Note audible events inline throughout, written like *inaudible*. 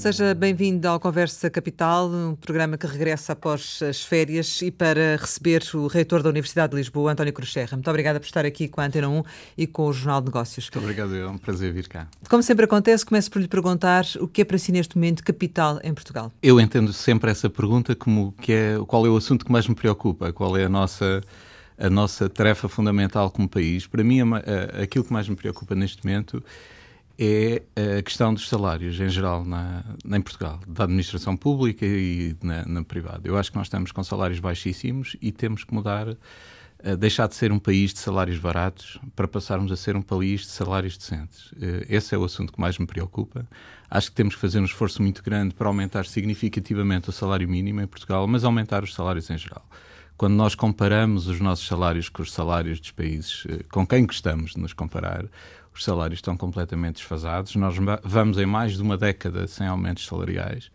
Seja bem-vindo ao Conversa Capital, um programa que regressa após as férias e para receber o reitor da Universidade de Lisboa, António Cruz Serra. Muito obrigada por estar aqui com a Antena 1 e com o Jornal de Negócios. Muito obrigado, é um prazer vir cá. Como sempre acontece, começo por lhe perguntar o que é para si neste momento capital em Portugal. Eu entendo sempre essa pergunta como que é, qual é o assunto que mais me preocupa, qual é a nossa a nossa tarefa fundamental como país. Para mim, aquilo que mais me preocupa neste momento é a questão dos salários em geral na, em Portugal, da administração pública e na, na, privada. Eu acho que nós estamos com salários baixíssimos e temos que mudar, deixar de ser um país de salários baratos para passarmos a ser um país de salários decentes. Eh, esse é o assunto que mais me preocupa. Acho que temos que fazer um esforço muito grande para aumentar significativamente o salário mínimo em Portugal, mas aumentar os salários em geral quando nós comparamos os nossos salários com os salários dos países eh, com quem gostamos de nos comparar, os salários estão completamente desfasados. Nós vamos em mais de uma década sem aumentos salariais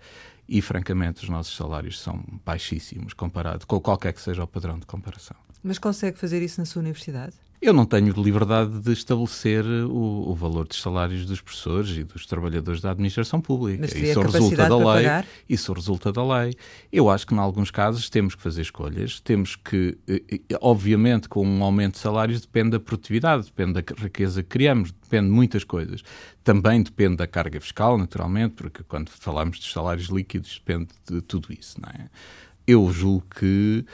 e, francamente, os nossos salários são baixíssimos comparado com qualquer que seja o padrão de comparação. Mas consegue fazer isso na sua universidade? Eu não tenho liberdade de estabelecer o, o, valor dos salários dos professores e dos trabalhadores da administração pública. Isso resulta da lei. Pagar? Isso resulta da lei. Eu acho que, em alguns casos, temos que fazer escolhas. Temos que, eh, eh, obviamente, com um aumento de salários depende da produtividade, depende da riqueza que criamos, depende de muitas coisas. Também depende da carga fiscal, naturalmente, porque quando falamos dos salários líquidos depende de tudo isso, não é? Eu julgo que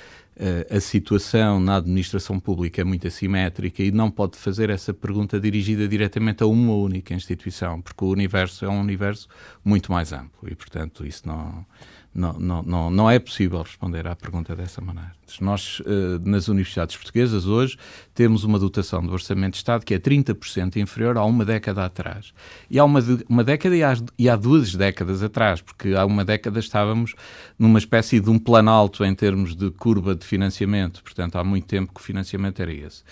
a situação na administração pública é muito assimétrica e não pode fazer essa pergunta dirigida diretamente a uma única instituição, porque o universo é um universo muito mais amplo e, portanto, isso não, não, não, não, é possível responder à pergunta dessa maneira. Nós, eh, nas universidades portuguesas, hoje, temos uma dotação do Orçamento de Estado que é 30% inferior a uma década atrás. E há uma, uma década e há, e há duas décadas atrás, porque há uma década estávamos numa espécie de um planalto em termos de curva de financiamento, portanto, há muito tempo que o financiamento era esse.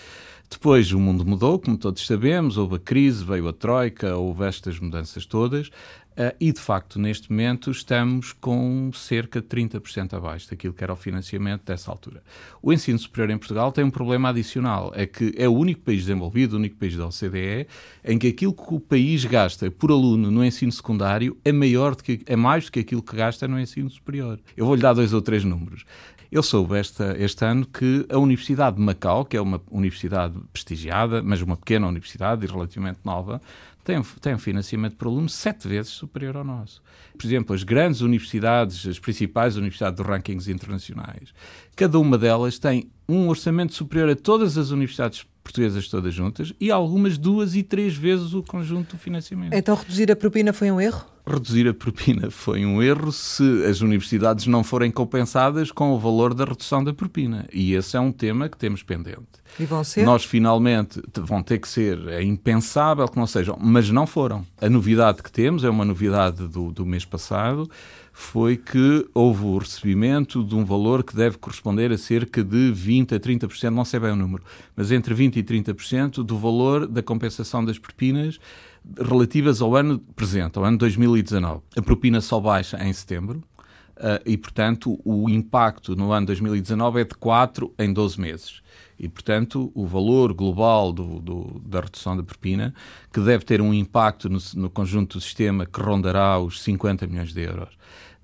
Depois o mundo mudou, como todos sabemos, houve a crise, veio a Troika, houve estas mudanças todas. Uh, e, de facto, neste momento estamos com cerca de 30% abaixo daquilo que era o financiamento dessa altura. O ensino superior em Portugal tem um problema adicional, é que é o único país desenvolvido, o único país da OCDE, em que aquilo que o país gasta por aluno no ensino secundário é maior do que, é mais do que aquilo que gasta no ensino superior. Eu vou-lhe dar dois ou três números. Eu soube esta, este ano que a Universidade de Macau, que é uma universidade prestigiada, mas uma pequena universidade e relativamente nova, tem, tem um financiamento por aluno sete vezes superior ao nosso. Por exemplo, as grandes universidades, as principais universidades dos rankings internacionais, cada uma delas tem um orçamento superior a todas as universidades portuguesas todas juntas e algumas duas e três vezes o conjunto do financiamento. Então reduzir a propina foi um erro? Reduzir a propina foi um erro se as universidades não forem compensadas com o valor da redução da propina. E esse é um tema que temos pendente. E vão ser? Nós finalmente vão ter que ser, é impensável que não sejam, mas não foram. A novidade que temos, é uma novidade do, do mês passado, foi que houve o recebimento de um valor que deve corresponder a cerca de 20% a 30%, não sei bem o número, mas entre 20% e 30% do valor da compensação das propinas relativas ao ano presente, ao ano 2019. A propina só baixa em setembro, Uh, e, portanto, o impacto no ano 2019 é de 4 em 12 meses. E, portanto, o valor global do, do, da redução da propina, que deve ter um impacto no, no conjunto do sistema que rondará os 50 milhões de euros,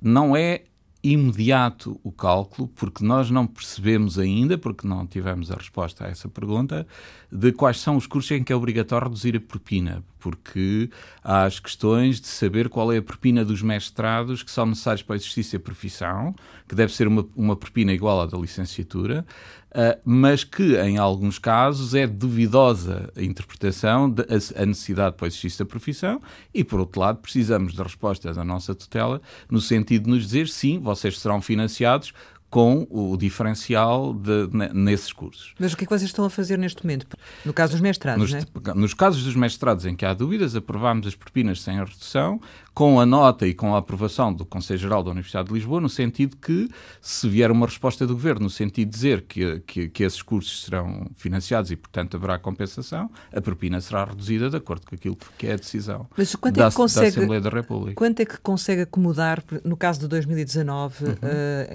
não é imediato o cálculo, porque nós não percebemos ainda, porque não tivemos a resposta a essa pergunta, de quais são os cursos em que é obrigatório reduzir a propina, porque há as questões de saber qual é a propina dos mestrados que são necessários para o exercício da profissão, que deve ser uma, uma propina igual à da licenciatura, uh, mas que, em alguns casos, é duvidosa a interpretação da necessidade para exercício da profissão e, por outro lado, precisamos da resposta da nossa tutela no sentido de nos dizer sim, vocês serão financiados com o diferencial de, nesses cursos. Mas o que é que vocês estão a fazer neste momento? No caso dos mestrados, nos, é? nos casos dos mestrados em que há dúvidas, aprovámos as propinas sem a redução, com a nota e com a aprovação do Conselho Geral da Universidade de Lisboa, no sentido que, se vier uma resposta do Governo, no sentido de dizer que, que, que esses cursos serão financiados e, portanto, haverá compensação, a propina será reduzida de acordo com aquilo que é a decisão Mas quanto da, é que consegue, da Assembleia da República. Quanto é que consegue acomodar, no caso de 2019, uhum. uh,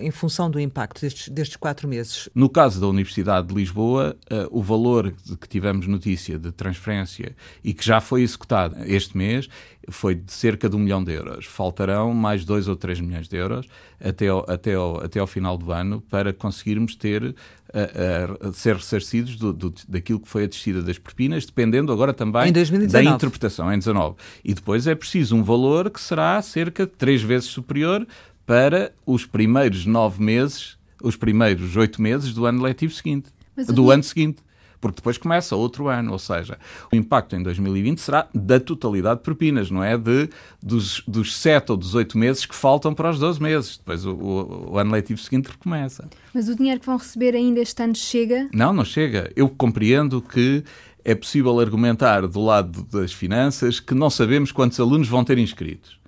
em função do impacto destes, destes quatro meses? No caso da Universidade de Lisboa, uh, o valor que tivemos notícia de transferência e que já foi executado este mês foi de cerca de um milhão de euros. Faltarão mais dois ou três milhões de euros até ao, até ao, até ao final do ano para conseguirmos ter a, a ser ressarcidos do, do, daquilo que foi a descida das propinas, dependendo agora também da interpretação em 19. E depois é preciso um valor que será cerca de três vezes superior para os primeiros nove meses, os primeiros oito meses do ano letivo seguinte, Mas do ano seguinte porque depois começa outro ano, ou seja, o impacto em 2020 será da totalidade de propinas, não é de dos, dos 7 ou 18 meses que faltam para os 12 meses. Depois o, o, o, ano letivo seguinte recomeça. Mas o dinheiro que vão receber ainda este ano chega? Não, não chega. Eu compreendo que é possível argumentar do lado das finanças que não sabemos quantos alunos vão ter inscritos.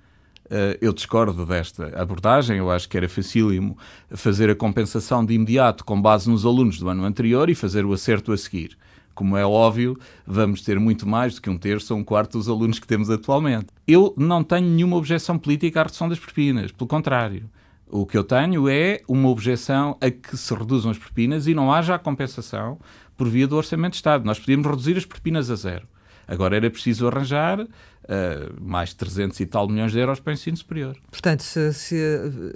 Eh, eu discordo desta abordagem. Eu acho que era facílimo fazer a compensação de imediato com base nos alunos do ano anterior e fazer o acerto a seguir. Como é óbvio, vamos ter muito mais do que um terço ou um quarto dos alunos que temos atualmente. Eu não tenho nenhuma objeção política à redução das propinas, pelo contrário. O que eu tenho é uma objeção a que se reduzam as propinas e não haja a compensação por via do Orçamento de Estado. Nós podíamos reduzir as propinas a zero. Agora era preciso arranjar uh, mais 300 e tal milhões de euros para o ensino superior. Portanto, se, se,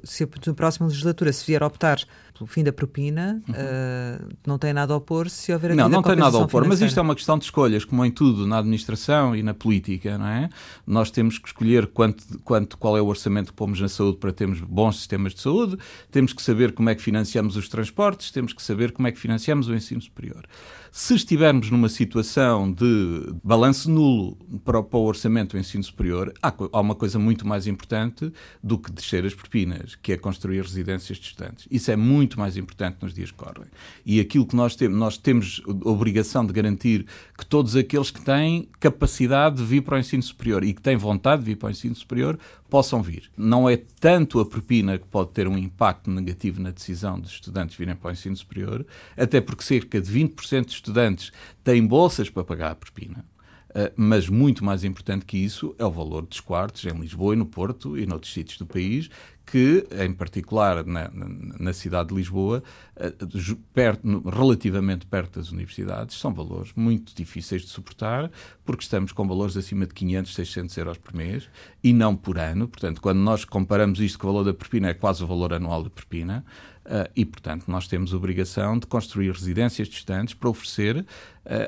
se na próxima legislatura se vier a optar pelo fim da propina, uhum. uh, não tem nada a opor se houver Não, não tem nada a opor, financeira. mas isto é uma questão de escolhas, como em tudo, na administração e na política, não é? Nós temos que escolher quanto, quanto, qual é o orçamento que pomos na saúde para termos bons sistemas de saúde, temos que saber como é que financiamos os transportes, temos que saber como é que financiamos o ensino superior. Se estivermos numa situação de balanço nulo para, o orçamento do ensino superior, há, uma coisa muito mais importante do que descer as propinas, que é construir residências de estudantes. Isso é muito mais importante nos dias que correm. E aquilo que nós temos, nós temos a obrigação de garantir que todos aqueles que têm capacidade de vir para o ensino superior e que têm vontade de vir para o ensino superior possam vir. Não é tanto a propina que pode ter um impacto negativo na decisão dos estudantes virem para o ensino superior, até porque cerca de 20% de estudantes têm bolsas para pagar a propina. Uh, mas muito mais importante que isso é o valor dos quartos em Lisboa e no Porto e noutros sítios do país, que, em particular na, na, cidade de Lisboa, uh, perto, relativamente perto das universidades, são valores muito difíceis de suportar, porque estamos com valores acima de 500, 600 euros por mês e não por ano. Portanto, quando nós comparamos isto com o valor da propina, é quase o valor anual da propina. Uh, e, portanto, nós temos obrigação de construir residências de estudantes para oferecer uh,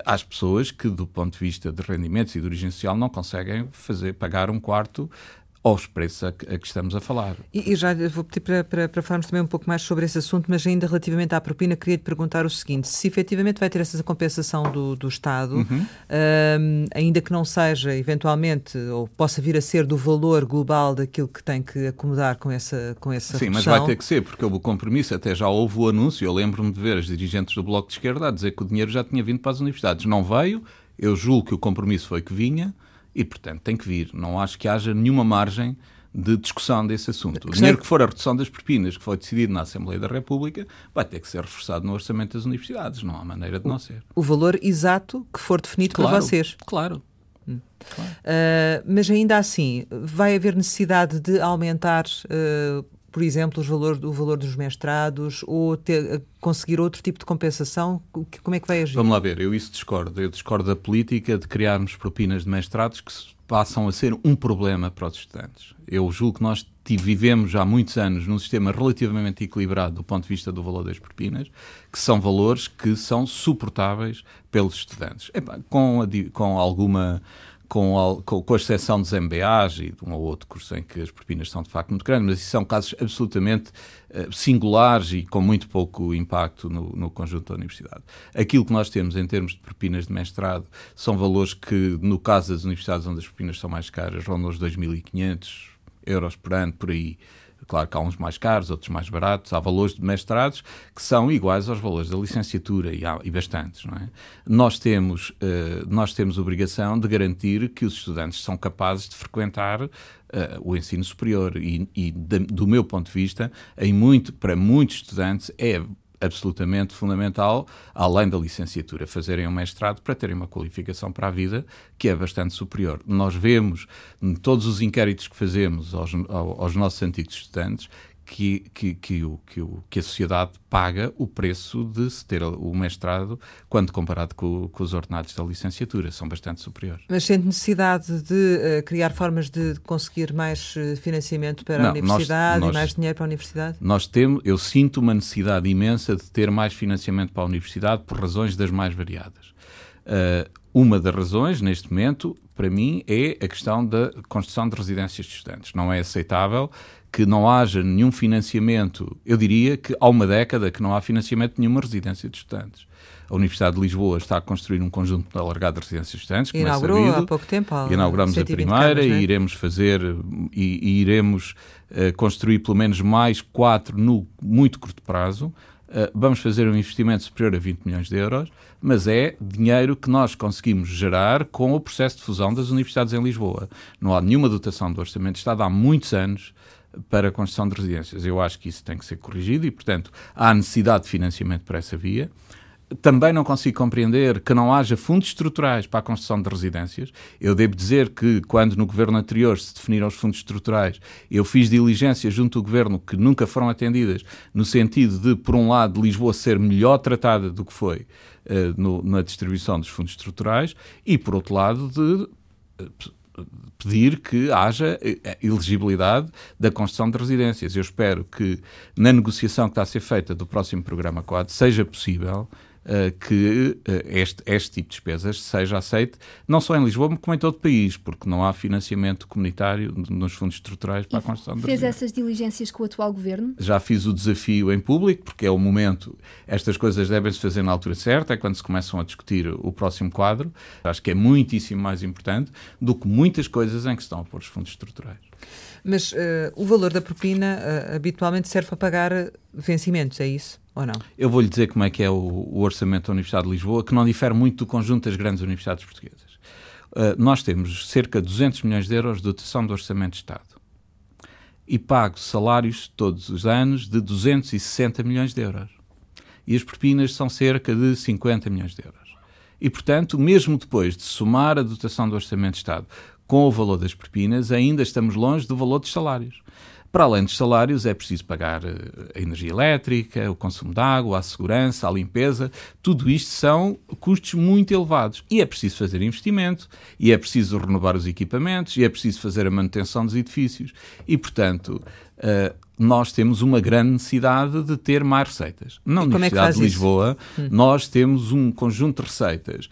às pessoas que, do ponto de vista de rendimentos e de origem social, não conseguem fazer, pagar um quarto aos preços a que, estamos a falar. E, e já vou pedir para, para, para, falarmos também um pouco mais sobre esse assunto, mas ainda relativamente à propina, queria te perguntar o seguinte: se efetivamente vai ter essa compensação do, do Estado, uhum. um, ainda que não seja eventualmente, ou possa vir a ser do valor global daquilo que tem que acomodar com essa, com essa Sim, redução. mas vai ter que ser, porque o compromisso, até já houve o anúncio, eu lembro-me de ver as dirigentes do Bloco de Esquerda a dizer que o dinheiro já tinha vindo para as universidades. Não veio, eu julgo que o compromisso foi que vinha e, portanto, tem que vir. Não acho que haja nenhuma margem de discussão desse assunto. O dinheiro que for a redução das propinas, que foi decidido na Assembleia da República, vai ter que ser reforçado no orçamento das universidades. Não há maneira de não ser. O valor exato que for definido claro, por vocês. Claro. Hum. claro. Uh, mas ainda assim, vai haver necessidade de aumentar, uh, por exemplo, valor, o valor dos mestrados ou ter, conseguir outro tipo de compensação? Como é que vai agir? Vamos lá ver, eu isso discordo. Eu discordo da política de criarmos propinas de mestrados que passam a ser um problema para os estudantes. Eu julgo que nós vivemos há muitos anos num sistema relativamente equilibrado do ponto de vista do valor das propinas, que são valores que são suportáveis pelos estudantes. com, a, com alguma com, com, com a exceção dos MBAs e de um ou outro curso em que as propinas são de facto muito grandes, mas isso são casos absolutamente uh, singulares e com muito pouco impacto no, no, conjunto da universidade. Aquilo que nós temos em termos de propinas de mestrado são valores que, no caso das universidades onde as propinas são mais caras, rondam os 2.500 euros por ano, por aí. Claro que há uns mais caros, outros mais baratos. Há valores de mestrados que são iguais aos valores da licenciatura e, há, e bastantes. Não é? nós, temos, uh, nós temos obrigação de garantir que os estudantes são capazes de frequentar uh, o ensino superior e, e de, do meu ponto de vista, em muito, para muitos estudantes é absolutamente fundamental, além da licenciatura, fazerem um mestrado para terem uma qualificação para a vida que é bastante superior. Nós vemos, em todos os inquéritos que fazemos aos, aos nossos antigos estudantes, que, que, que, o, que, o, que a sociedade paga o preço de se ter o mestrado quando comparado com, com os ordenados da licenciatura. São bastante superiores. Mas sente necessidade de uh, criar formas de conseguir mais uh, financiamento para Não, a universidade nós, nós, e mais dinheiro para a universidade? Nós temos, eu sinto uma necessidade imensa de ter mais financiamento para a universidade por razões das mais variadas. Uh, uma das razões, neste momento, para mim, é a questão da construção de residências de estudantes. Não é aceitável que não haja nenhum financiamento. Eu diria que há uma década que não há financiamento de nenhuma residência de estudantes. A Universidade de Lisboa está a construir um conjunto alargado de residências de estudantes. É Inaugurou é sabido. há pouco tempo. Inauguramos a primeira camas, é? e iremos fazer e, e iremos uh, construir pelo menos mais quatro no muito curto prazo. Uh, vamos fazer um investimento superior a 20 milhões de euros, mas é dinheiro que nós conseguimos gerar com o processo de fusão das universidades em Lisboa. Não há nenhuma dotação do Orçamento de Estado há muitos anos para a construção de residências. Eu acho que isso tem que ser corrigido e, portanto, há necessidade de financiamento para essa via. Também não consigo compreender que não haja fundos estruturais para a construção de residências. Eu devo dizer que, quando no governo anterior se definiram os fundos estruturais, eu fiz diligências junto ao governo que nunca foram atendidas, no sentido de, por um lado, Lisboa ser melhor tratada do que foi uh, no, na distribuição dos fundos estruturais, e, por outro lado, de uh, pedir que haja eh, elegibilidade da construção de residências. Eu espero que na negociação que está a ser feita do próximo programa quadro seja possível que uh, este, este tipo de despesas seja aceite, não só em Lisboa, como em todo o país, porque não há financiamento comunitário nos fundos estruturais para e a construção de Fez essas diligências com o atual governo? Já fiz o desafio em público, porque é o momento, estas coisas devem-se fazer na altura certa, é quando se começam a discutir o próximo quadro. Acho que é muitíssimo mais importante do que muitas coisas em que estão a pôr os fundos estruturais. Mas uh, o valor da propina uh, habitualmente serve para pagar vencimentos, é isso? Ou não? Eu vou-lhe dizer como é que é o, o, orçamento da Universidade de Lisboa, que não difere muito do conjunto das grandes universidades portuguesas. Uh, nós temos cerca de 200 milhões de euros de dotação do Orçamento de Estado. E pago salários todos os anos de 260 milhões de euros. E as propinas são cerca de 50 milhões de euros. E, portanto, mesmo depois de somar a dotação do Orçamento de Estado com o valor das propinas, ainda estamos longe do valor dos salários. Para além dos salários, é preciso pagar eh, a energia elétrica, o consumo de água, a segurança, a limpeza. Tudo isto são custos muito elevados. E é preciso fazer investimento, e é preciso renovar os equipamentos, e é preciso fazer a manutenção dos edifícios. E, portanto, uh, nós temos uma grande necessidade de ter mais receitas. Na Universidade é de Lisboa? Hum. nós temos um conjunto de receitas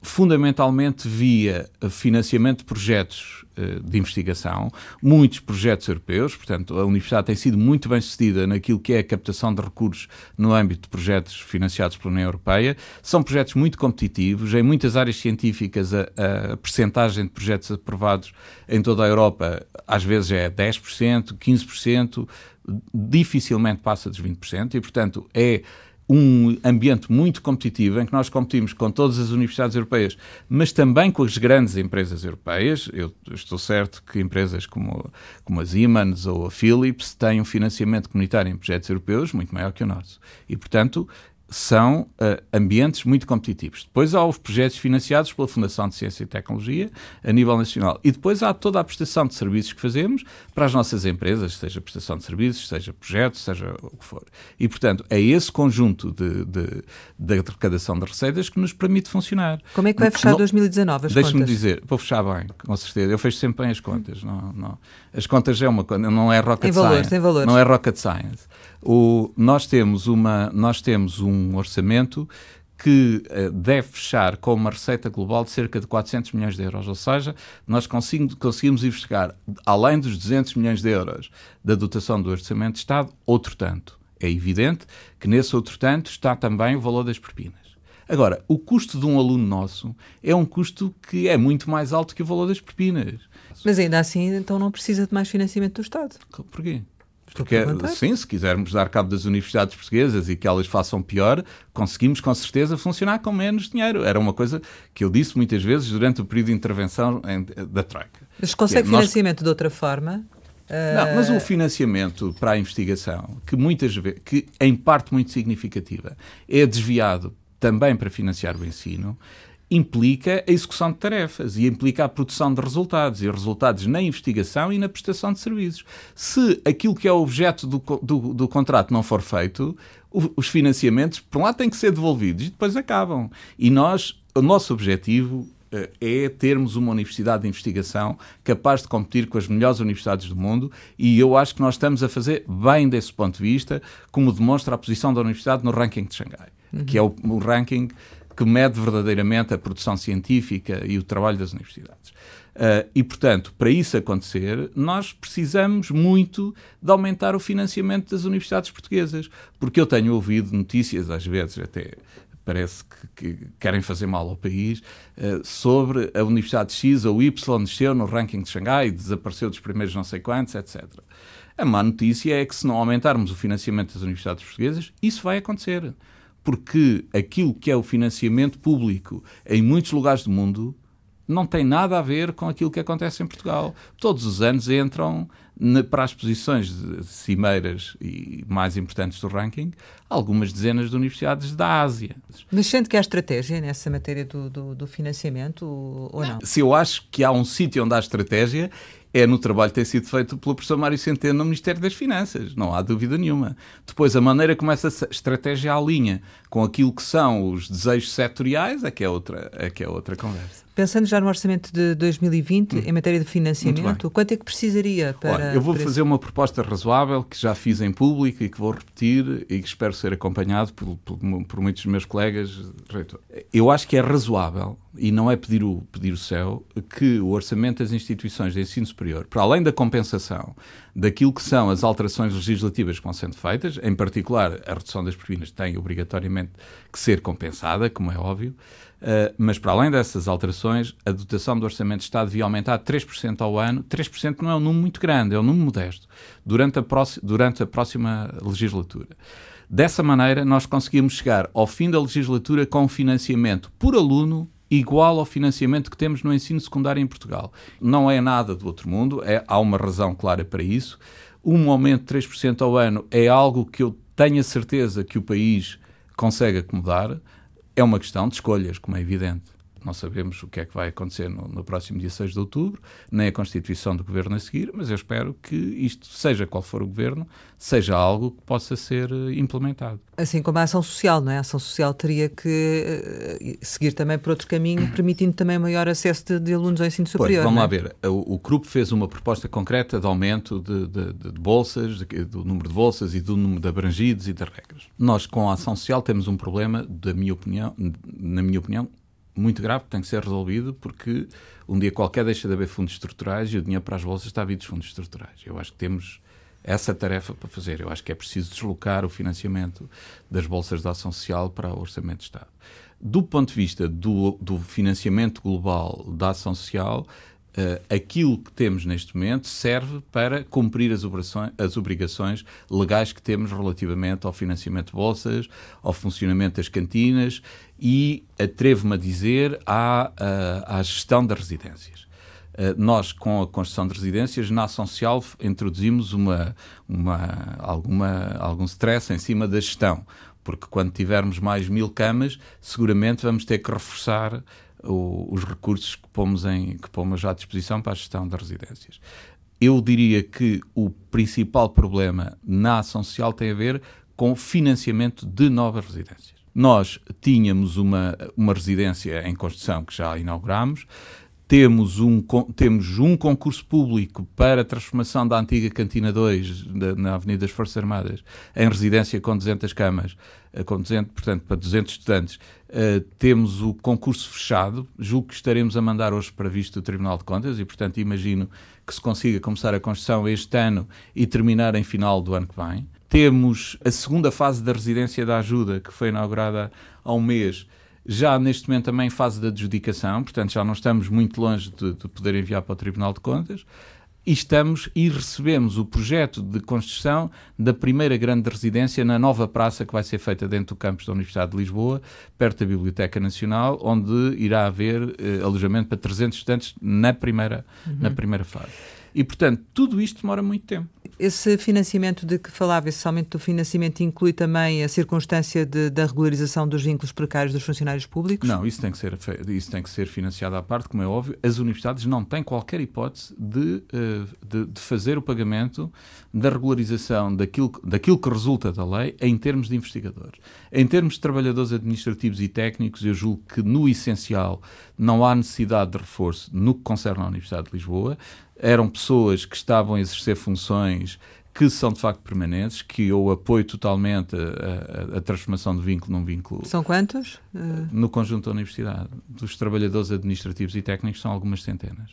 fundamentalmente via financiamento de projetos uh, de investigação, muitos projetos europeus, portanto, a Universidade tem sido muito bem sucedida naquilo que é a captação de recursos no âmbito de projetos financiados pela União Europeia. São projetos muito competitivos, em muitas áreas científicas a, a percentagem de projetos aprovados em toda a Europa às vezes é 10%, 15%, dificilmente passa dos 20%, e, portanto, é um ambiente muito competitivo em que nós competimos com todas as universidades europeias, mas também com as grandes empresas europeias. Eu estou certo que empresas como, como a Siemens ou a Philips têm um financiamento comunitário em projetos europeus muito maior que o nosso. E, portanto, são uh, ambientes muito competitivos. Depois há os projetos financiados pela Fundação de Ciência e Tecnologia a nível nacional. E depois há toda a prestação de serviços que fazemos para as nossas empresas, seja prestação de serviços, seja projetos, seja o que for. E, portanto, é esse conjunto de, de, de arrecadação de receitas que nos permite funcionar. Como é que vai fechar não, 2019 as Deixe-me dizer, vou fechar bem, com certeza. Eu fecho sempre bem as contas. Não, não. As contas é uma coisa, não é rocket em valores, science. Em valores. Não é rocket science. O, nós, temos uma, nós temos um orçamento que uh, deve fechar com uma receita global de cerca de 400 milhões de euros. Ou seja, nós conseguimos, conseguimos investigar, além dos 200 milhões de euros da dotação do Orçamento de Estado, outro tanto. É evidente que nesse outro tanto está também o valor das propinas. Agora, o custo de um aluno nosso é um custo que é muito mais alto que o valor das propinas. Mas ainda assim, então não precisa de mais financiamento do Estado. Porquê? Porque, sim, se quisermos dar cabo das universidades portuguesas e que elas façam pior, conseguimos com certeza funcionar com menos dinheiro. Era uma coisa que eu disse muitas vezes durante o período de intervenção da Troika. Mas consegue é, financiamento nós... de outra forma? Não, mas o eh, financiamento para a investigação, que muitas vezes, que em parte muito significativa, é desviado também para financiar o ensino, implica a execução de tarefas e implica a produção de resultados e resultados na investigação e na prestação de serviços. Se aquilo que é o objeto do, do, do contrato não for feito, os financiamentos, por um lado, têm que ser devolvidos e depois acabam. E nós, o nosso objetivo uh, é termos uma universidade de investigação capaz de competir com as melhores universidades do mundo e eu acho que nós estamos a fazer bem desse ponto de vista, como demonstra a posição da universidade no ranking de Xangai, uhum. que é o, o ranking que mede verdadeiramente a produção científica e o trabalho das universidades. Uh, e, portanto, para isso acontecer, nós precisamos muito de aumentar o financiamento das universidades portuguesas. Porque eu tenho ouvido notícias, às vezes até parece que, que querem fazer mal ao país, uh, sobre a Universidade X ou Y desceu no ranking de Xangai, desapareceu dos primeiros não sei quantos, etc. A má notícia é que se não aumentarmos o financiamento das universidades portuguesas, isso vai acontecer porque aquilo que é o financiamento público em muitos lugares do mundo não tem nada a ver com aquilo que acontece em Portugal. Todos os anos entram para as posições de cimeiras e mais importantes do ranking algumas dezenas de universidades da Ásia. Mas sente que há estratégia nessa matéria do, do, do financiamento ou não? Se eu acho que há um sítio onde há estratégia é no trabalho que tem sido feito pelo professor Mário Centeno no Ministério das Finanças, não há dúvida nenhuma. Depois, a maneira como essa estratégia alinha com aquilo que são os desejos setoriais é que é outra, é que é outra conversa. Pensando já no orçamento de 2020, hum. em matéria de financiamento, quanto é que precisaria para. Olha, eu vou fazer uma proposta razoável que já fiz em público e que vou repetir e que espero ser acompanhado por, por, por muitos dos meus colegas. Reitor. Eu acho que é razoável, e não é pedir o, pedir o céu, que o orçamento das instituições de ensino superior, para além da compensação daquilo que são as alterações legislativas que vão sendo feitas, em particular a redução das propinas tem obrigatoriamente que ser compensada, como é óbvio, uh, mas para além dessas alterações, a dotação do Orçamento de Estado devia aumentar 3% ao ano. 3% não é um número muito grande, é um número modesto, durante a, durante a próxima legislatura. Dessa maneira, nós conseguimos chegar ao fim da legislatura com um financiamento por aluno igual ao financiamento que temos no ensino secundário em Portugal. Não é nada do outro mundo, é, há uma razão clara para isso. Um aumento de 3% ao ano é algo que eu tenho a certeza que o país consegue acomodar. É uma questão de escolhas, como é evidente. Não sabemos o que é que vai acontecer no, no, próximo dia 6 de outubro, nem a constituição do governo a seguir, mas eu espero que isto, seja qual for o governo, seja algo que possa ser eh, implementado. Assim como a ação social, não é? A ação social teria que uh, seguir também por outro caminho, *clears throat* permitindo também maior acesso de, de alunos ao ensino superior. Pois, vamos é? lá ver. O, o grupo fez uma proposta concreta de aumento de, de, de bolsas, do número de bolsas e do número de abrangidos e das regras. Nós, com a ação social, temos um problema, da minha opinião, na minha opinião, muito grave que tem que ser resolvido porque um dia qualquer deixa de haver fundos estruturais e o dinheiro para as bolsas está a vir dos fundos estruturais. Eu acho que temos essa tarefa para fazer. Eu acho que é preciso deslocar o financiamento das bolsas de ação social para o Orçamento de Estado. Do ponto de vista do, do financiamento global da ação social, Uh, aquilo que temos neste momento serve para cumprir as, as, obrigações legais que temos relativamente ao financiamento de bolsas, ao funcionamento das cantinas e, atrevo-me a dizer, à, à, gestão das residências. Uh, nós, com a construção de residências, na ação social introduzimos uma, uma, alguma, algum stress em cima da gestão, porque quando tivermos mais mil camas, seguramente vamos ter que reforçar o, os recursos que pomos, em, que pomos à disposição para a gestão das residências. Eu diria que o principal problema na ação social tem a ver com financiamento de novas residências. Nós tínhamos uma, uma residência em construção que já inauguramos, temos um, temos um concurso público para a transformação da antiga Cantina 2, da, na Avenida das Forças Armadas, em residência com 200 camas, eh, com 200, portanto, para 200 estudantes. Uh, temos o concurso fechado, julgo que estaremos a mandar hoje para visto do Tribunal de Contas e, portanto, imagino que se consiga começar a construção este ano e terminar em final do ano que vem. Temos a segunda fase da residência da ajuda, que foi inaugurada há um mês, já neste momento também em fase de adjudicação, portanto já não estamos muito longe de, de poder enviar para o Tribunal de Contas. E estamos e recebemos o projeto de construção da primeira grande residência na nova praça que vai ser feita dentro do campus da Universidade de Lisboa, perto da Biblioteca Nacional, onde irá haver eh, alojamento para 300 estudantes na primeira, uhum. na primeira fase. E, portanto, tudo isto demora muito tempo. Esse financiamento de que falava, esse aumento do financiamento inclui também a circunstância de, da regularização dos vínculos precários dos funcionários públicos? Não, isso tem, que ser, isso tem que ser financiado à parte, como é óbvio. As universidades não têm qualquer hipótese de, eh, de, de fazer o pagamento da regularização daquilo, daquilo que resulta da lei em termos de investigadores. Em termos de trabalhadores administrativos e técnicos, eu julgo que, no essencial, não há necessidade de reforço no que concerne à Universidade de Lisboa eram pessoas que estavam a exercer funções que são de facto permanentes, que eu apoio totalmente a, a, a transformação do vínculo num vínculo. São quantos? Uh... No conjunto da universidade. Dos trabalhadores administrativos e técnicos são algumas centenas.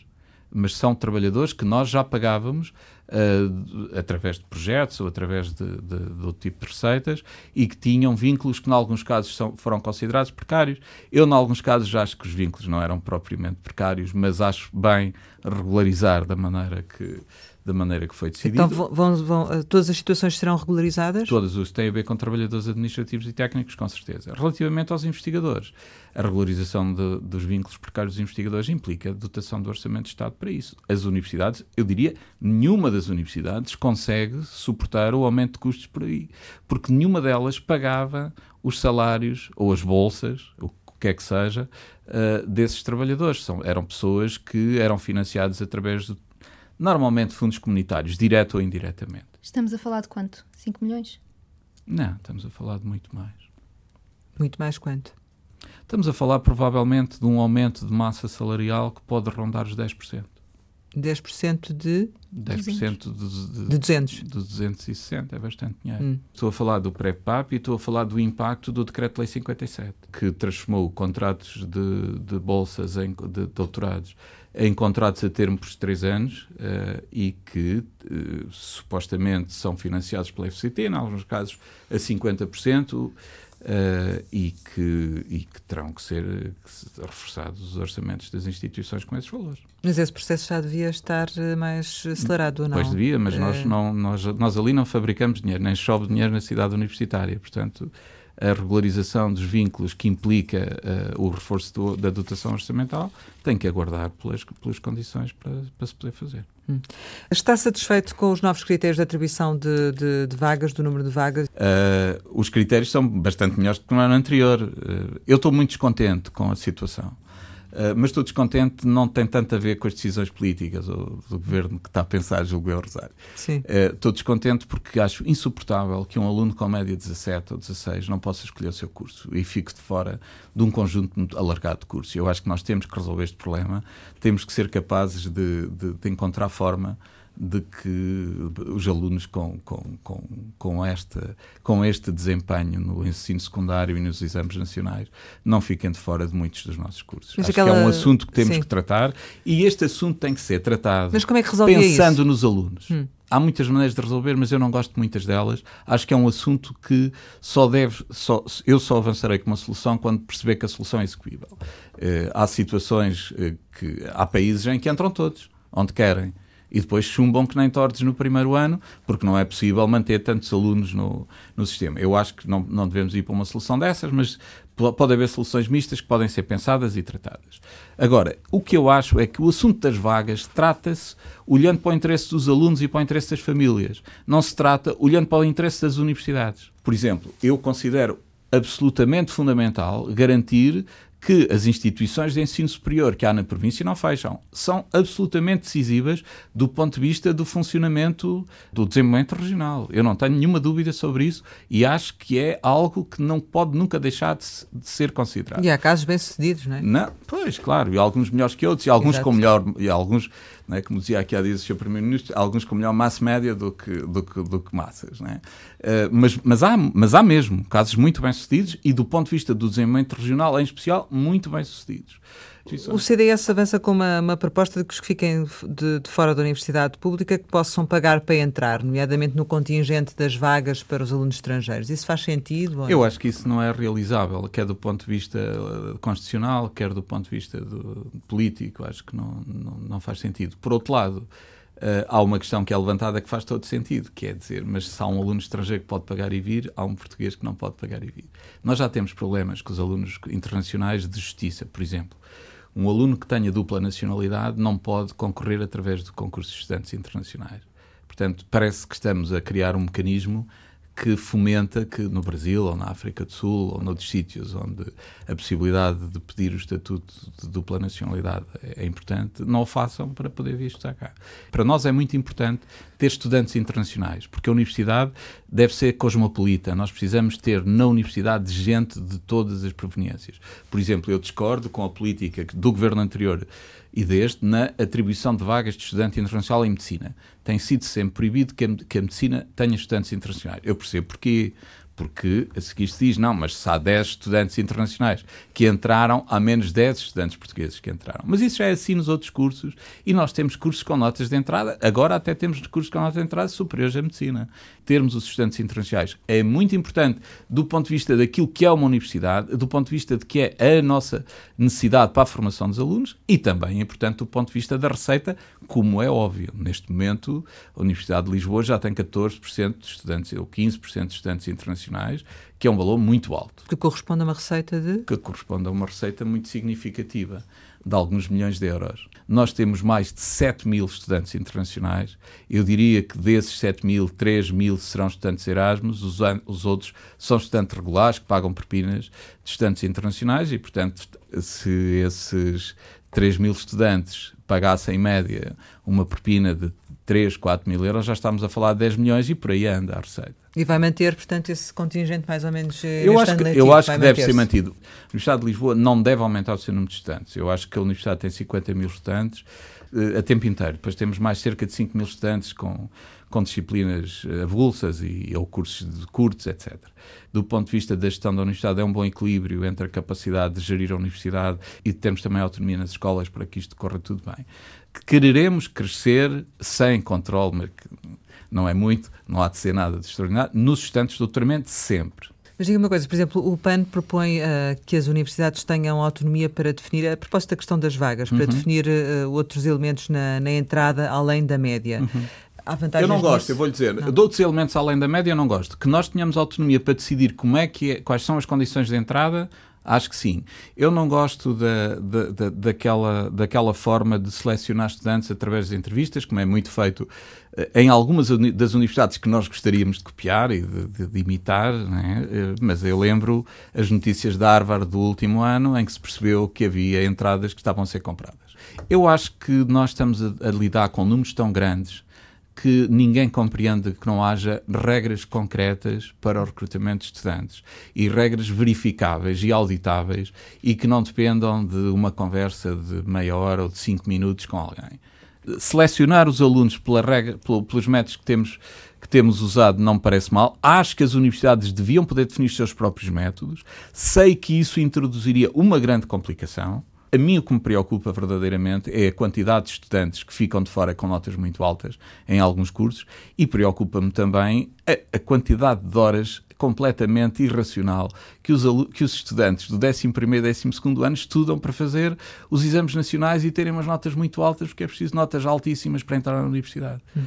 Mas são trabalhadores que nós já pagávamos uh, através de projetos ou através de, de, de, outro tipo de receitas e que tinham vínculos que, em alguns casos, são, foram considerados precários. Eu, em alguns casos, já acho que os vínculos não eram propriamente precários, mas acho bem regularizar da maneira que da maneira que foi decidido. Então vão, vão, eh, todas as situações serão regularizadas? Todas os têm a ver com trabalhadores administrativos e técnicos, com certeza. Relativamente aos investigadores, a regularização de, dos vínculos precários dos investigadores implica dotação do Orçamento de Estado para isso. As universidades, eu diria, nenhuma das universidades consegue suportar o aumento de custos por aí, porque nenhuma delas pagava os salários ou as bolsas, o que é que seja, uh, desses trabalhadores. São, eram pessoas que eram financiadas através de normalmente fundos comunitários, direto ou indiretamente. Estamos a falar de quanto? 5 milhões? Não, estamos a falar de muito mais. Muito mais quanto? Estamos a falar provavelmente de um aumento de massa salarial que pode rondar os 10%. 10% de 10% de, de, de 200. De 260, é bastante dinheiro. Hum. Estou a falar do pré-PAP e estou a falar do impacto do Decreto-Lei 57, que transformou contratos de, de bolsas em, de doutorados em contratos a termo por três anos uh, e que uh, supostamente são financiados pela FCT, em alguns casos a 50%. Uh, e, que, e que terão que ser reforçados os orçamentos das instituições com esses valores. Mas esse processo já devia estar eh, mais acelerado, ou não? Pois devia, mas nós, eh, não, nós, nós ali não fabricamos dinheiro, nem chove dinheiro na cidade universitária, portanto a regularização dos vínculos que implica uh, o reforço do, da dotação orçamental tem que aguardar pelas, pelas condições para, para se poder fazer. Hum. Está satisfeito com os novos critérios de atribuição de, de, de vagas, do número de vagas? Uh, os critérios são bastante melhores do que no ano anterior. Uh, eu estou muito descontente com a situação. Uh, mas estou descontente, não tem tanto a ver com as decisões políticas ou do governo que está a pensar, julgo eu, Rosário. Sim. Uh, estou descontente porque acho insuportável que um aluno com média 17 ou 16 não possa escolher o seu curso e fique de fora de um conjunto muito alargado de cursos. Eu acho que nós temos que resolver este problema, temos que ser capazes de, de, de encontrar forma de que os alunos com, com, com, com, esta, com este desempenho no ensino secundário e nos exames nacionais não fiquem de fora de muitos dos nossos cursos. Mas Acho aquela... que é um assunto que temos Sim. que tratar e este assunto tem que ser tratado mas como é que pensando isso? nos alunos. Hum. Há muitas maneiras de resolver, mas eu não gosto de muitas delas. Acho que é um assunto que só deve, só, eu só avançarei com uma solução quando perceber que a solução é execuível. Uh, há situações uh, que há países em que entram todos, onde querem e depois chumbam que nem tortos no primeiro ano, porque não é possível manter tantos alunos no, no sistema. Eu acho que não, não devemos ir para uma solução dessas, mas pode haver soluções mistas que podem ser pensadas e tratadas. Agora, o que eu acho é que o assunto das vagas trata-se olhando para o interesse dos alunos e para o interesse das famílias. Não se trata olhando para o interesse das universidades. Por exemplo, eu considero absolutamente fundamental garantir que as instituições de ensino superior que há na província não fecham. São absolutamente decisivas do ponto de vista do funcionamento do desenvolvimento regional. Eu não tenho nenhuma dúvida sobre isso e acho que é algo que não pode nunca deixar de, de ser considerado. E há casos bem-sucedidos, não é? Não, pois, claro, e alguns melhores que outros, e alguns Exato. com melhor, e alguns é? como dizia aqui há dias o Sr. Primeiro-Ministro, alguns com melhor massa média do que, do que, do que massas. É? Uh, mas, mas, há, mas há mesmo casos muito bem-sucedidos e, do ponto de vista do desenvolvimento regional, em especial, muito bem-sucedidos. O CDS avança com uma, uma, proposta de que os que fiquem de, de, fora da universidade pública que possam pagar para entrar, nomeadamente no contingente das vagas para os alunos estrangeiros. Isso faz sentido? Eu acho que isso não é realizável, quer do ponto de vista eh, constitucional, quer do ponto de vista do, político. Acho que não, não, não faz sentido. Por outro lado, Uh, há uma questão que é levantada que faz todo sentido, que é dizer, mas se há um aluno estrangeiro que pode pagar e vir, há um português que não pode pagar e vir. Nós já temos problemas com os alunos internacionais de justiça, por exemplo. Um aluno que tenha dupla nacionalidade não pode concorrer através do concurso de estudantes internacionais. Portanto, parece que estamos a criar um mecanismo que fomenta que no Brasil ou na África do Sul ou noutros sítios onde a possibilidade de pedir o estatuto de dupla nacionalidade é importante, não o façam para poder vir estudar cá. Para nós é muito importante ter estudantes internacionais, porque a universidade deve ser cosmopolita. Nós precisamos ter na universidade gente de todas as proveniências. Por exemplo, eu discordo com a política do governo anterior e deste na atribuição de vagas de estudante internacional em medicina. Tem sido sempre proibido que a, que a medicina tenha estudantes internacionais. Eu percebo porquê porque a seguir se diz, não, mas se há 10 estudantes internacionais que entraram, há menos 10 estudantes portugueses que entraram. Mas isso já é assim nos outros cursos e nós temos cursos com notas de entrada, agora até temos cursos com notas de entrada superiores à medicina. Termos os estudantes internacionais é muito importante do ponto de vista daquilo que é uma universidade, do ponto de vista de que é a nossa necessidade para a formação dos alunos e também é importante do ponto de vista da receita, como é óbvio. Neste momento, a Universidade de Lisboa já tem 14% de estudantes ou 15% de estudantes internacionais internacionais, que é um valor muito alto. Que corresponde a uma receita de? Que corresponde a uma receita muito significativa, de alguns milhões de euros. Nós temos mais de 7 mil estudantes internacionais. Eu diria que desses 7 mil, 3 mil serão estudantes Erasmus, os, os outros são estudantes regulares que pagam propinas de estudantes internacionais e, portanto, se esses 3 mil estudantes pagassem em média uma propina de 3, 4 mil euros, já estamos a falar de 10 milhões e por aí anda a receita. E vai manter, portanto, esse contingente mais ou menos eh, eu acho que, letivo, Eu acho que deve ser mantido. A Universidade de Lisboa não deve aumentar o seu número de estudantes. Eu acho que a Universidade tem 50 mil estudantes uh, a tempo inteiro. Depois temos mais cerca de 5 mil estudantes com, com disciplinas eh, avulsas e, ou cursos de curtos, etc. Do ponto de vista da gestão da universidade, é um bom equilíbrio entre a capacidade de gerir a universidade e temos também autonomia nas escolas para que isto corra tudo bem quereremos crescer sem controle, mas não é muito, não há de ser nada de extraordinário, nos estudantes de doutoramento sempre. Mas diga uma coisa, por exemplo, o PAN propõe uh, que as universidades tenham autonomia para definir, a propósito da questão das vagas, para uhum. definir uh, outros elementos na, na, entrada além da média. Uhum. Eu não gosto, nisso? eu vou lhe dizer, não. de outros elementos além da média eu não gosto. Que nós tenhamos autonomia para decidir como é que é, quais são as condições de entrada, Acho que sim. Eu não gosto da, da, da, daquela, daquela forma de selecionar estudantes através de entrevistas, como é muito feito eh, em algumas das universidades que nós gostaríamos de copiar e de, de, de imitar, é? mas eu lembro as notícias da Harvard do último ano em que se percebeu que havia entradas que estavam a ser compradas. Eu acho que nós estamos a, a lidar com números tão grandes que ninguém compreende que não haja regras concretas para o recrutamento de estudantes e regras verificáveis e auditáveis e que não dependam de uma conversa de meia hora ou de cinco minutos com alguém. Selecionar os alunos pela regra, pelos métodos que temos, que temos usado não me parece mal. Acho que as universidades deviam poder definir os seus próprios métodos. Sei que isso introduziria uma grande complicação a mim o que me preocupa verdadeiramente é a quantidade de estudantes que ficam de fora com notas muito altas em alguns cursos e preocupa-me também a, a, quantidade de horas completamente irracional que os, que os estudantes do 11º e 12º ano estudam para fazer os exames nacionais e terem umas notas muito altas porque é preciso notas altíssimas para entrar na universidade. Hum.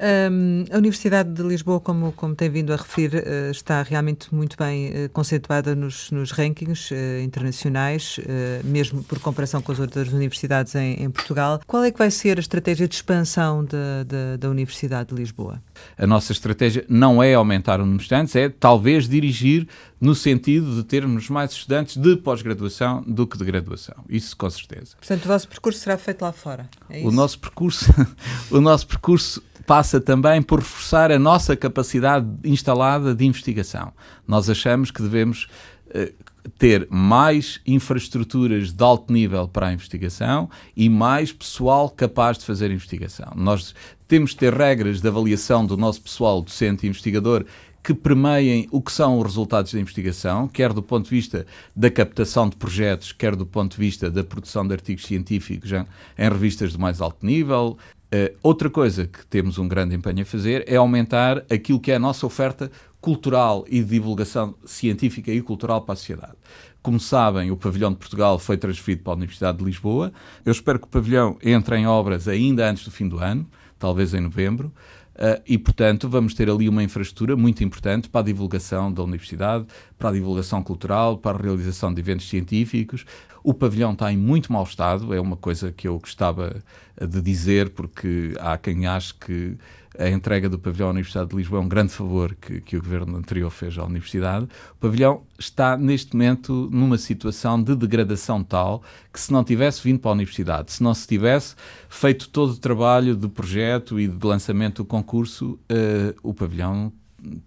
Um, a Universidade de Lisboa, como, como tem vindo a referir, uh, está realmente muito bem uh, conceituada nos, nos rankings uh, internacionais, mesmo por comparação com as outras universidades em, em, Portugal. Qual é que vai ser a estratégia de expansão de, da Universidade de Lisboa? A nossa estratégia não é aumentar o número de estudantes, é talvez dirigir no sentido de termos mais estudantes de pós-graduação do que de graduação. Isso com certeza. Portanto, o vosso percurso será feito lá fora. É o nosso percurso, *laughs* o nosso percurso passa também por reforçar a nossa capacidade instalada de investigação. Nós achamos que devemos uh, ter mais infraestruturas de alto nível para a investigação e mais pessoal capaz de fazer investigação. Nós temos de ter regras de avaliação do nosso pessoal docente e investigador que permeiem o que são os resultados da investigação, quer do ponto de vista da captação de projetos, quer do ponto de vista da produção de artigos científicos em revistas de mais alto nível, Uh, outra coisa que temos um grande empenho a fazer é aumentar aquilo que é a nossa oferta cultural e de divulgação científica e cultural para a sociedade. Como sabem, o pavilhão de Portugal foi transferido para a Universidade de Lisboa. Eu espero que o pavilhão entre em obras ainda antes do fim do ano. talvez em novembro. Uh, e, portanto, vamos ter ali uma infraestrutura muito importante para a divulgação da universidade, para a divulgação cultural, para a realização de eventos científicos. O pavilhão está em muito mau estado, é uma coisa que eu gostava de dizer, porque há quem ache que a entrega do pavilhão à Universidade de Lisboa é um grande favor que, que o governo anterior fez à Universidade. O pavilhão está, neste momento, numa situação de degradação tal que, se não tivesse vindo para a Universidade, se não se tivesse feito todo o trabalho de projeto e de lançamento do concurso, uh, o pavilhão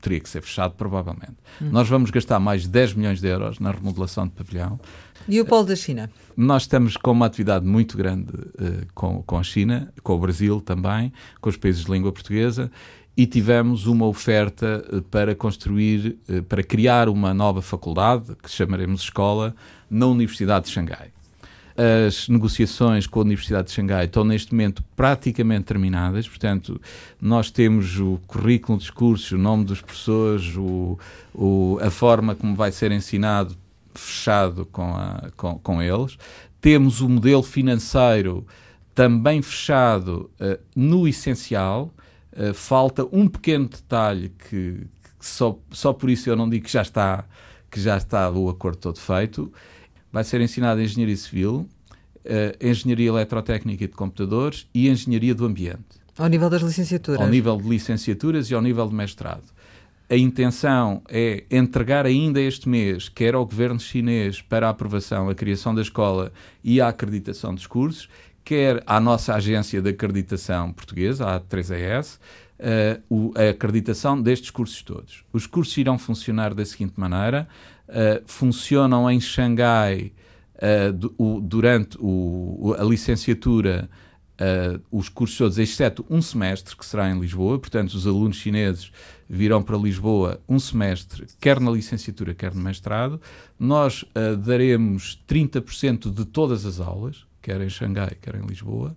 teria que ser fechado, provavelmente. Hum. Nós vamos gastar mais de 10 milhões de euros na remodelação do pavilhão. E o polo da China? Nós estamos com uma atividade muito grande uh, com, com a China, com o Brasil também, com os países de língua portuguesa, e tivemos uma oferta uh, para construir, uh, para criar uma nova faculdade, que chamaremos escola, na Universidade de Xangai. As negociações com a Universidade de Xangai estão neste momento praticamente terminadas, portanto, nós temos o currículo dos cursos, o nome dos professores, o, o, a forma como vai ser ensinado fechado com, a, com, com eles. Temos o modelo financeiro também fechado uh, no essencial. Uh, falta um pequeno detalhe que, que, só, só por isso eu não digo que já está que já está o acordo todo feito. Vai ser ensinado Engenharia Civil, uh, Engenharia Eletrotécnica e de Computadores e Engenharia do Ambiente. Ao nível das licenciaturas? Ao nível de licenciaturas e ao nível de mestrado a intenção é entregar ainda este mês, quer ao governo chinês para a aprovação, a criação da escola e a acreditação dos cursos, quer à nossa agência de acreditação portuguesa, a 3ES, uh, a acreditação destes cursos todos. Os cursos irão funcionar da seguinte maneira: uh, funcionam em Xangai uh, durante o, a licenciatura. Uh, os cursos todos, exceto um semestre que será em Lisboa, portanto, os alunos chineses virão para Lisboa um semestre, quer na licenciatura, quer no mestrado. Nós uh, daremos 30% de todas as aulas, quer em Xangai, quer em Lisboa,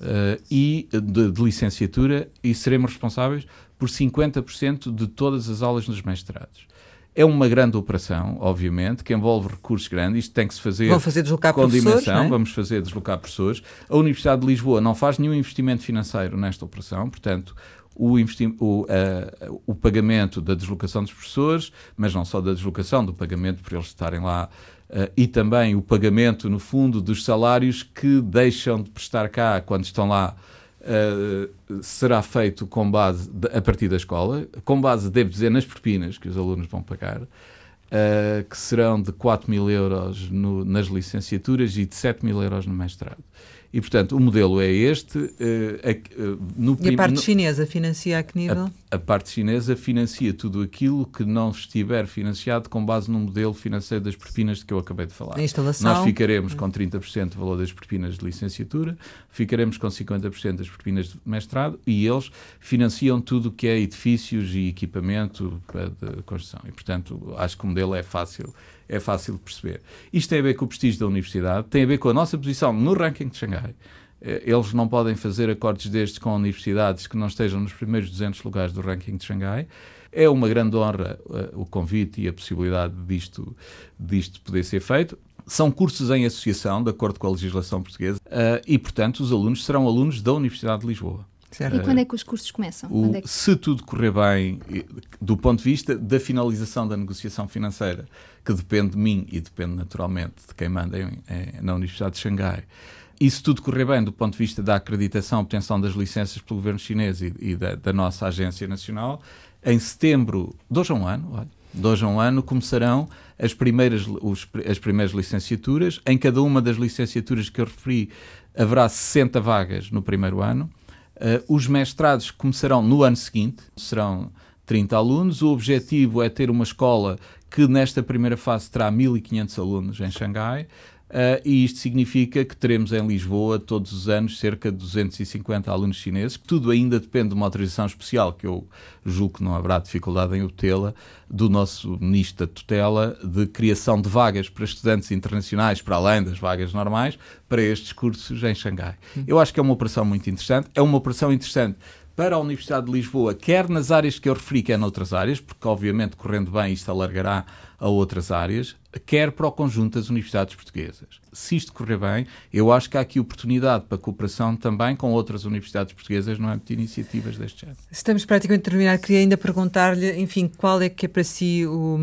uh, e de, de, licenciatura, e seremos responsáveis por 50% de todas as aulas nos mestrados. É uma grande operação, obviamente, que envolve recursos grandes. Isto tem que se fazer, Vão fazer deslocar com dimensão. É? Vamos fazer deslocar professores. A Universidade de Lisboa não faz nenhum investimento financeiro nesta operação, portanto, o, o, uh, o pagamento da deslocação dos professores, mas não só da deslocação, do pagamento por eles estarem lá, uh, e também o pagamento, no fundo, dos salários que deixam de prestar cá quando estão lá. Uh, será feito com base de, a partir da escola, com base, devo dizer, nas propinas que os alunos vão pagar, que serão de 4 mil euros no, nas licenciaturas e de 7 mil euros no mestrado. E, portanto, o modelo é este. Uh, uh, no e a parte no, chinesa financia a que nível? A, a, parte chinesa financia tudo aquilo que não estiver financiado com base no modelo financeiro das propinas de que eu acabei de falar. A instalação. Nós ficaremos com 30% do valor das propinas de licenciatura, ficaremos com 50% das propinas de mestrado e eles financiam tudo o que é edifícios e equipamento de construção. E, portanto, acho que o modelo é fácil é fácil de perceber. Isto tem a ver com o prestígio da universidade, tem a ver com a nossa posição no ranking de Xangai. Eh, eles não podem fazer acordos destes com universidades que não estejam nos primeiros 200 lugares do ranking de Xangai. É uma grande honra uh, o convite e a possibilidade disto, disto poder ser feito. São cursos em associação, de acordo com a legislação portuguesa, uh, e, portanto, os alunos serão alunos da Universidade de Lisboa. Certo. E quando é que os cursos começam? O, é que... Se tudo correr bem, do ponto de vista da finalização da negociação financeira, que depende de mim e depende naturalmente de quem manda em, em, na Universidade de Xangai, e se tudo correr bem do ponto de vista da acreditação, obtenção das licenças pelo governo chinês e, e da, da, nossa agência nacional, em setembro, hoje a um ano, olha, hoje a um ano, começarão as primeiras, os, as primeiras licenciaturas. Em cada uma das licenciaturas que eu referi, haverá 60 vagas no primeiro ano. Uh, os mestrados começarão no ano seguinte, serão 30 alunos. O objetivo é ter uma escola que nesta primeira fase terá 1.500 alunos em Xangai. Uh, e isto significa que teremos em Lisboa, todos os anos, cerca de 250 alunos chineses, que tudo ainda depende de uma autorização especial, que eu julgo que não haverá dificuldade em obtê-la, do nosso Ministro da Tutela, de criação de vagas para estudantes internacionais, para além das vagas normais, para estes cursos em Xangai. Hum. Eu acho que é uma operação muito interessante. É uma operação interessante para a Universidade de Lisboa, quer nas áreas que eu referi, quer noutras áreas, porque obviamente correndo bem isto alargará a outras áreas, quer para o conjunto das universidades portuguesas. Se isto correr bem, eu acho que há aqui oportunidade para cooperação também com outras universidades portuguesas no âmbito de iniciativas deste género. Estamos praticamente a terminar. Queria ainda perguntar-lhe, enfim, qual é que é para si, o,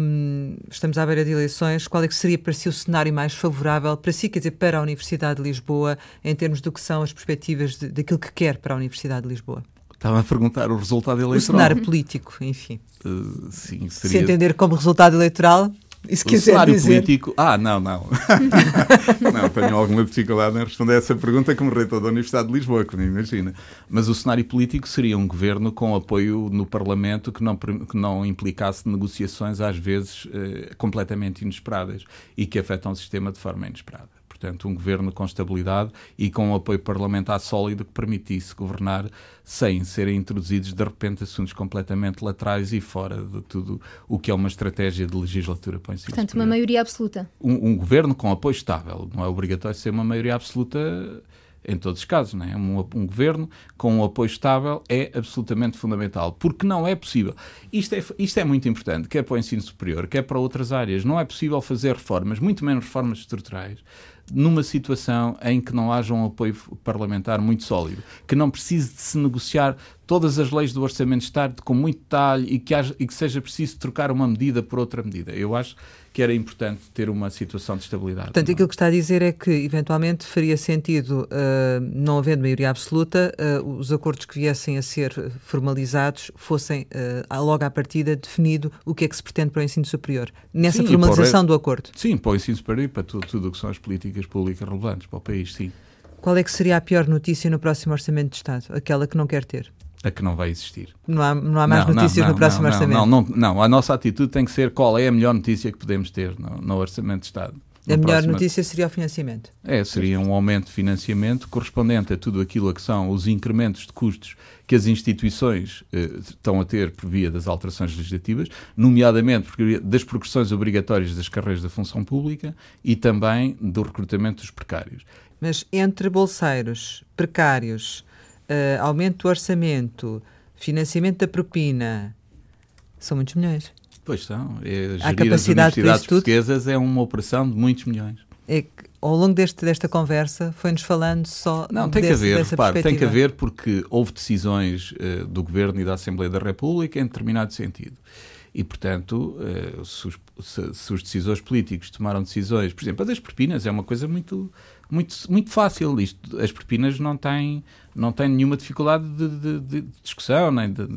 estamos à beira de eleições, qual é que seria para si o cenário mais favorável para si, quer dizer, para a Universidade de Lisboa, em termos do que são as perspectivas de, daquilo que quer para a Universidade de Lisboa? Estava a perguntar o resultado eleitoral. O cenário político, enfim. Uh, sim, seria... Se entender como resultado eleitoral, se o cenário dizer... político. Ah, não, não. *laughs* não, tenho alguma dificuldade em responder a essa pergunta como reitor da Universidade de Lisboa, como imagina. Mas o cenário político seria um governo com apoio no Parlamento que não, que não implicasse negociações, às vezes, eh, completamente inesperadas e que afetam o sistema de forma inesperada. Portanto, um governo com estabilidade e com um apoio parlamentar sólido que permitisse governar sem serem introduzidos de repente assuntos completamente laterais e fora de tudo o que é uma estratégia de legislatura para Portanto, uma maioria absoluta. Um, um governo com apoio estável. Não é obrigatório ser uma maioria absoluta em todos os casos, não é? um, um, governo com um apoio estável é absolutamente fundamental, porque não é possível. Isto é, isto é muito importante, quer para o ensino superior, quer para outras áreas. Não é possível fazer reformas, muito menos reformas estruturais, numa situação em que não haja um apoio parlamentar muito sólido, que não precise de se negociar todas as leis do Orçamento de Estado com muito detalhe e que, haja, e que seja preciso trocar uma medida por outra medida. Eu acho que era importante ter uma situação de estabilidade. Portanto, não? É? aquilo que está a dizer é que, eventualmente, faria sentido, uh, não havendo maioria absoluta, uh, os acordos que viessem a ser formalizados fossem, uh, logo à partida, definido o que é que se pretende para o ensino superior, nessa sim, formalização do acordo. Sim, para o ensino superior e para tudo, tudo o que são as políticas públicas relevantes para o país, sim. Qual é que seria a pior notícia no próximo Orçamento de Estado? Aquela que não quer ter? A que não vai existir. Não há, não há mais não, notícias não, no próximo orçamento? Não, não, não, a nossa atitude tem que ser qual é a melhor notícia que podemos ter no, no orçamento de Estado. A melhor próximo... notícia seria o financiamento? É, seria um aumento de financiamento correspondente a tudo aquilo a que são os incrementos de custos que as instituições eh, estão a ter por via das alterações legislativas, nomeadamente das progressões obrigatórias das carreiras da função pública e também do recrutamento dos precários. Mas entre bolseiros, precários, uh, aumento do orçamento, financiamento da propina, são muitos milhões. Pois são. É, Há capacidade as universidades portuguesas é uma operação de muitos milhões. É que, ao longo deste, desta conversa foi-nos falando só Não, tem desse, que haver, repare, tem que haver porque houve decisões uh, do Governo e da Assembleia da República em determinado sentido. E, portanto, uh, se, os, se, se, os, decisores políticos tomaram decisões, por exemplo, a das propinas é uma coisa muito, muito, muito fácil. Isto, as propinas não têm, não têm nenhuma dificuldade de, de, de discussão, nem de,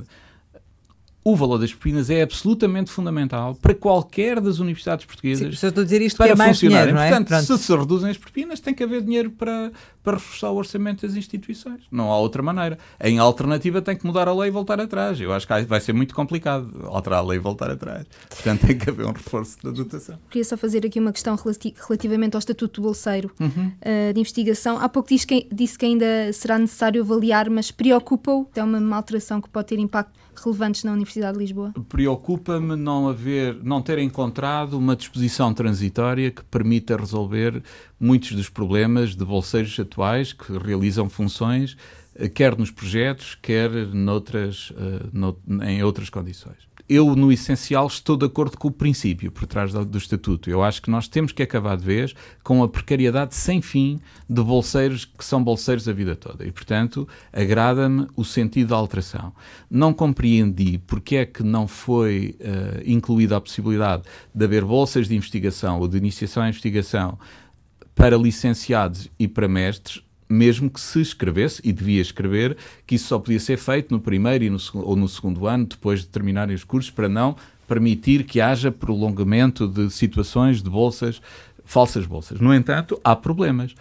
o valor das propinas é absolutamente fundamental para qualquer das universidades portuguesas. Sim, estou a dizer isto para é mais dinheiro, não é? Portanto, Pronto. se se reduzem as propinas, tem que haver dinheiro para, para reforçar o orçamento das instituições. Não há outra maneira. Em alternativa, tem que mudar a lei e voltar atrás. Eu acho que vai ser muito complicado alterar a lei e voltar atrás. Portanto, tem que haver um reforço da dotação. Queria só fazer aqui uma questão relativamente ao Estatuto do Bolseiro uhum. uh, de Investigação. Há pouco disse que, disse que ainda será necessário avaliar, mas preocupa-o? É uma alteração que pode ter impacto relevantes na Universidade de Lisboa? Preocupa-me não haver, não ter encontrado uma disposição transitória que permita resolver muitos dos problemas de bolseiros atuais que realizam funções eh, quer nos projetos, quer noutras, uh, em outras condições eu, no essencial, estou de acordo com o princípio por trás do, do, Estatuto. Eu acho que nós temos que acabar de vez com a precariedade sem fim de bolseiros que são bolseiros a vida toda. E, portanto, agrada-me o sentido da alteração. Não compreendi porque é que não foi uh, incluída a possibilidade de haver bolsas de investigação ou de iniciação à investigação para licenciados e para mestres mesmo que se escrevesse, e devia escrever, que isso só podia ser feito no primeiro no, ou no segundo ano, depois de terminarem os cursos, para não permitir que haja prolongamento de situações de bolsas, falsas bolsas. No entanto, há problemas.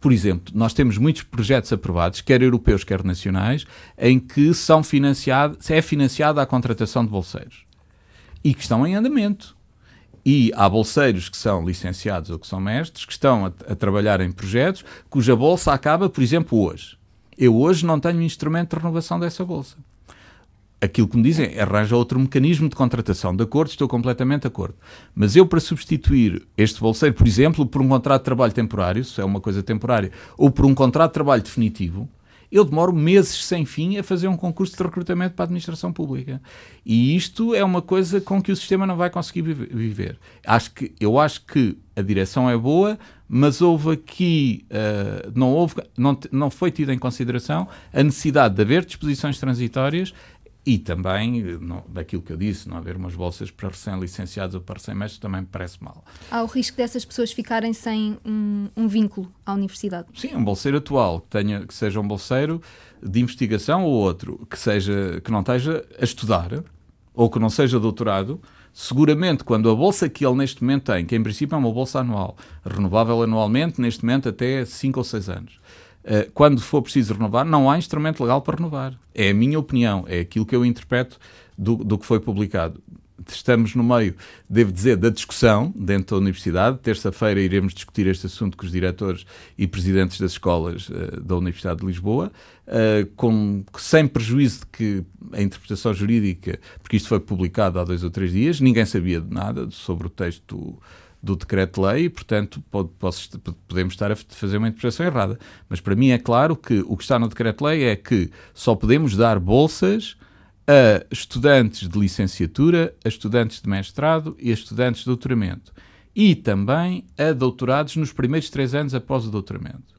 Por exemplo, nós temos muitos projetos aprovados, quer europeus, quer nacionais, em que são financiados, é financiada a contratação de bolseiros e que estão em andamento. E há bolseiros que são licenciados ou que são mestres que estão a, a, trabalhar em projetos cuja bolsa acaba, por exemplo, hoje. Eu hoje não tenho instrumento de renovação dessa bolsa. Aquilo que me dizem arranja outro mecanismo de contratação. De acordo, estou completamente de acordo. Mas eu, para substituir este bolseiro, por exemplo, por um contrato de trabalho temporário, se é uma coisa temporária, ou por um contrato de trabalho definitivo, eu demoro meses sem fim a fazer um concurso de recrutamento para a administração pública. E isto é uma coisa com que o sistema não vai conseguir viver. Acho que, eu acho que a direção é boa, mas houve aqui, uh, não, houve, não, não foi tida em consideração a necessidade de haver disposições transitórias e também, não, daquilo que eu disse, não haver umas bolsas para recém-licenciados ou para recém-mestres também me parece mal. Há o risco dessas pessoas ficarem sem um, um, vínculo à universidade? Sim, um bolseiro atual, que, tenha, que seja um bolseiro de investigação ou outro, que, seja, que não esteja a estudar ou que não seja doutorado, seguramente quando a bolsa que ele neste momento tem, que em princípio é uma bolsa anual, renovável anualmente, neste momento até 5 ou 6 anos, quando for preciso renovar, não há instrumento legal para renovar. É a minha opinião, é aquilo que eu interpreto do, do que foi publicado. Estamos no meio, devo dizer, da discussão dentro da universidade. Terça-feira iremos discutir este assunto com os diretores e presidentes das escolas uh, da Universidade de Lisboa, uh, com, sem prejuízo de que a interpretação jurídica, porque isto foi publicado há dois ou três dias, ninguém sabia de nada sobre o texto do decreto-lei e, portanto, pode, posso, podemos estar a fazer uma interpretação errada. Mas para mim é claro que o que está no decreto-lei é que só podemos dar bolsas a estudantes de licenciatura, a estudantes de mestrado e a estudantes de doutoramento. E também a doutorados nos primeiros três anos após o doutoramento.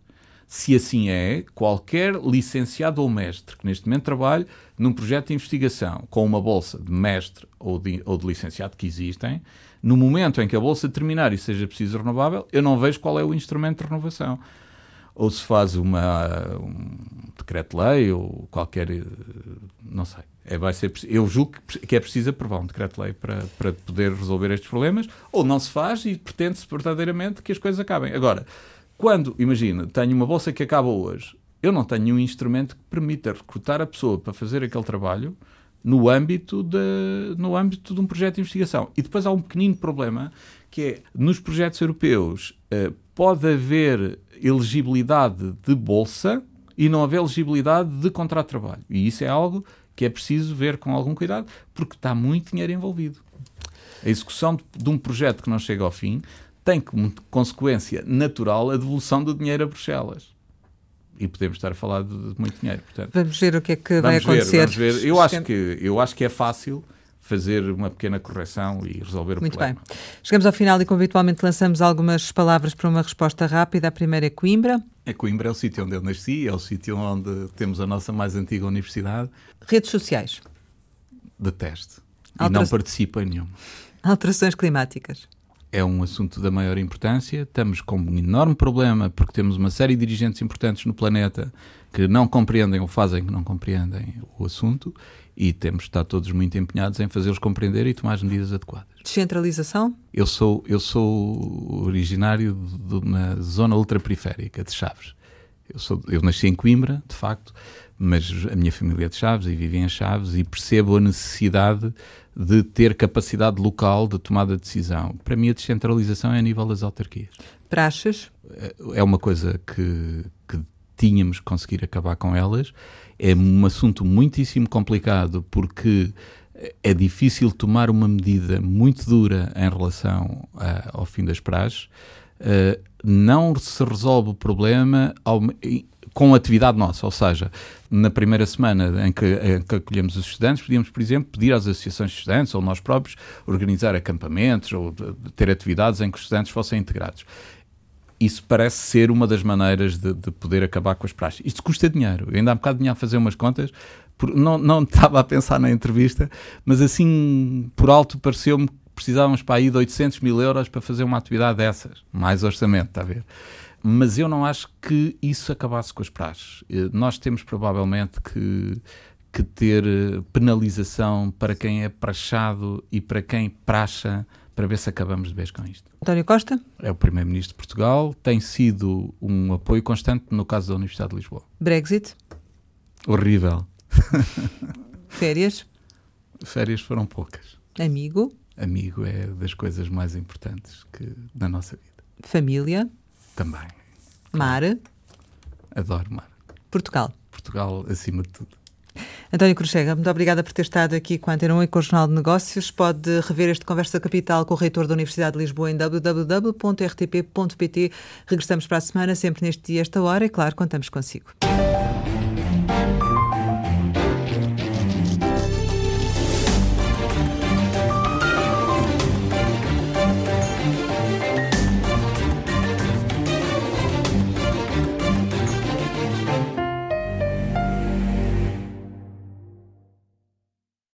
Se assim é, qualquer licenciado ou mestre que neste momento trabalhe num projeto de investigação com uma bolsa de mestre ou de, ou de licenciado que existem, no momento em que a bolsa terminar e seja preciso renovável, eu não vejo qual é o instrumento de renovação. Ou se faz uma, um decreto-lei ou qualquer. Eh, não sei. É, vai ser, eu julgo que é preciso aprovar um decreto-lei para, para poder resolver estes problemas, ou não se faz e pretende-se verdadeiramente que as coisas acabem. Agora, quando, imagina, tenho uma bolsa que acaba hoje, eu não tenho nenhum instrumento que permita recrutar a pessoa para fazer aquele trabalho no âmbito, de, no âmbito de um projeto de investigação. E depois há um pequenino problema, que é, nos projetos europeus, uh, pode haver elegibilidade de bolsa e não haver elegibilidade de contrato de trabalho. E isso é algo que é preciso ver com algum cuidado, porque está muito dinheiro envolvido. A execução de um projeto que não chega ao fim tem como consequência natural a devolução do dinheiro a Bruxelas e podemos estar a falar de, muito dinheiro. Portanto, vamos ver o que é que vai acontecer. vamos ver. Eu acho, que, eu acho que é fácil fazer uma pequena correção e resolver Muito o problema. Muito bem. Chegamos ao final e, como habitualmente, lançamos algumas palavras para uma resposta rápida. A primeira é Coimbra. É Coimbra é o sítio onde eu nasci, é o sítio onde temos a nossa mais antiga universidade. Redes sociais. Detesto. E não participo em nenhum. Alterações climáticas é um assunto da maior importância. Estamos com um enorme problema porque temos uma série de dirigentes importantes no planeta que não compreendem ou fazem que não compreendem o assunto e temos de estar todos muito empenhados em fazê-los compreender e tomar as medidas adequadas. Descentralização? Eu sou, eu sou originário de uma zona ultraperiférica de Chaves. Eu, sou, eu nasci em Coimbra, de facto, mas a minha família é de Chaves e vive em Chaves e percebo a necessidade de ter capacidade local de tomada de decisão. Para mim, a descentralização é a nível das autarquias. Praxes? É uma coisa que, que tínhamos que conseguir acabar com elas. É um assunto muitíssimo complicado porque é difícil tomar uma medida muito dura em relação a, ao fim das praxes. Uh, não se resolve o problema ao, com atividade nossa, ou seja, na primeira semana em que, em que, acolhemos os estudantes, podíamos, por exemplo, pedir às associações de estudantes ou nós próprios organizar acampamentos ou ter atividades em que os estudantes fossem integrados. Isso parece ser uma das maneiras de, de poder acabar com as praxes. Isto custa dinheiro. Eu ainda há um bocado de a fazer umas contas, por, não, não *laughs* estava a pensar na entrevista, mas assim, por alto, pareceu-me que precisávamos para aí de 800 mil euros para fazer uma atividade dessas. Mais orçamento, está a ver? mas eu não acho que isso acabasse com as praxes. Eh, nós temos provavelmente que, que ter eh, penalização para quem é praxado e para quem praxa para ver se acabamos de vez com isto. António Costa? É o Primeiro-Ministro de Portugal, tem sido um apoio constante no caso da Universidade de Lisboa. Brexit? Horrível. *laughs* Férias? Férias foram poucas. Amigo? Amigo é das coisas mais importantes que na nossa vida. Família? Também. Mar. Adoro mar. Portugal. Portugal acima de tudo. António Cruxega, muito obrigada por ter estado aqui com a Antena 1 e com o Jornal de Negócios. Pode rever este Conversa Capital com o reitor da Universidade de Lisboa em www.rtp.pt. Regressamos para a semana, sempre neste dia, esta hora, e claro, contamos consigo.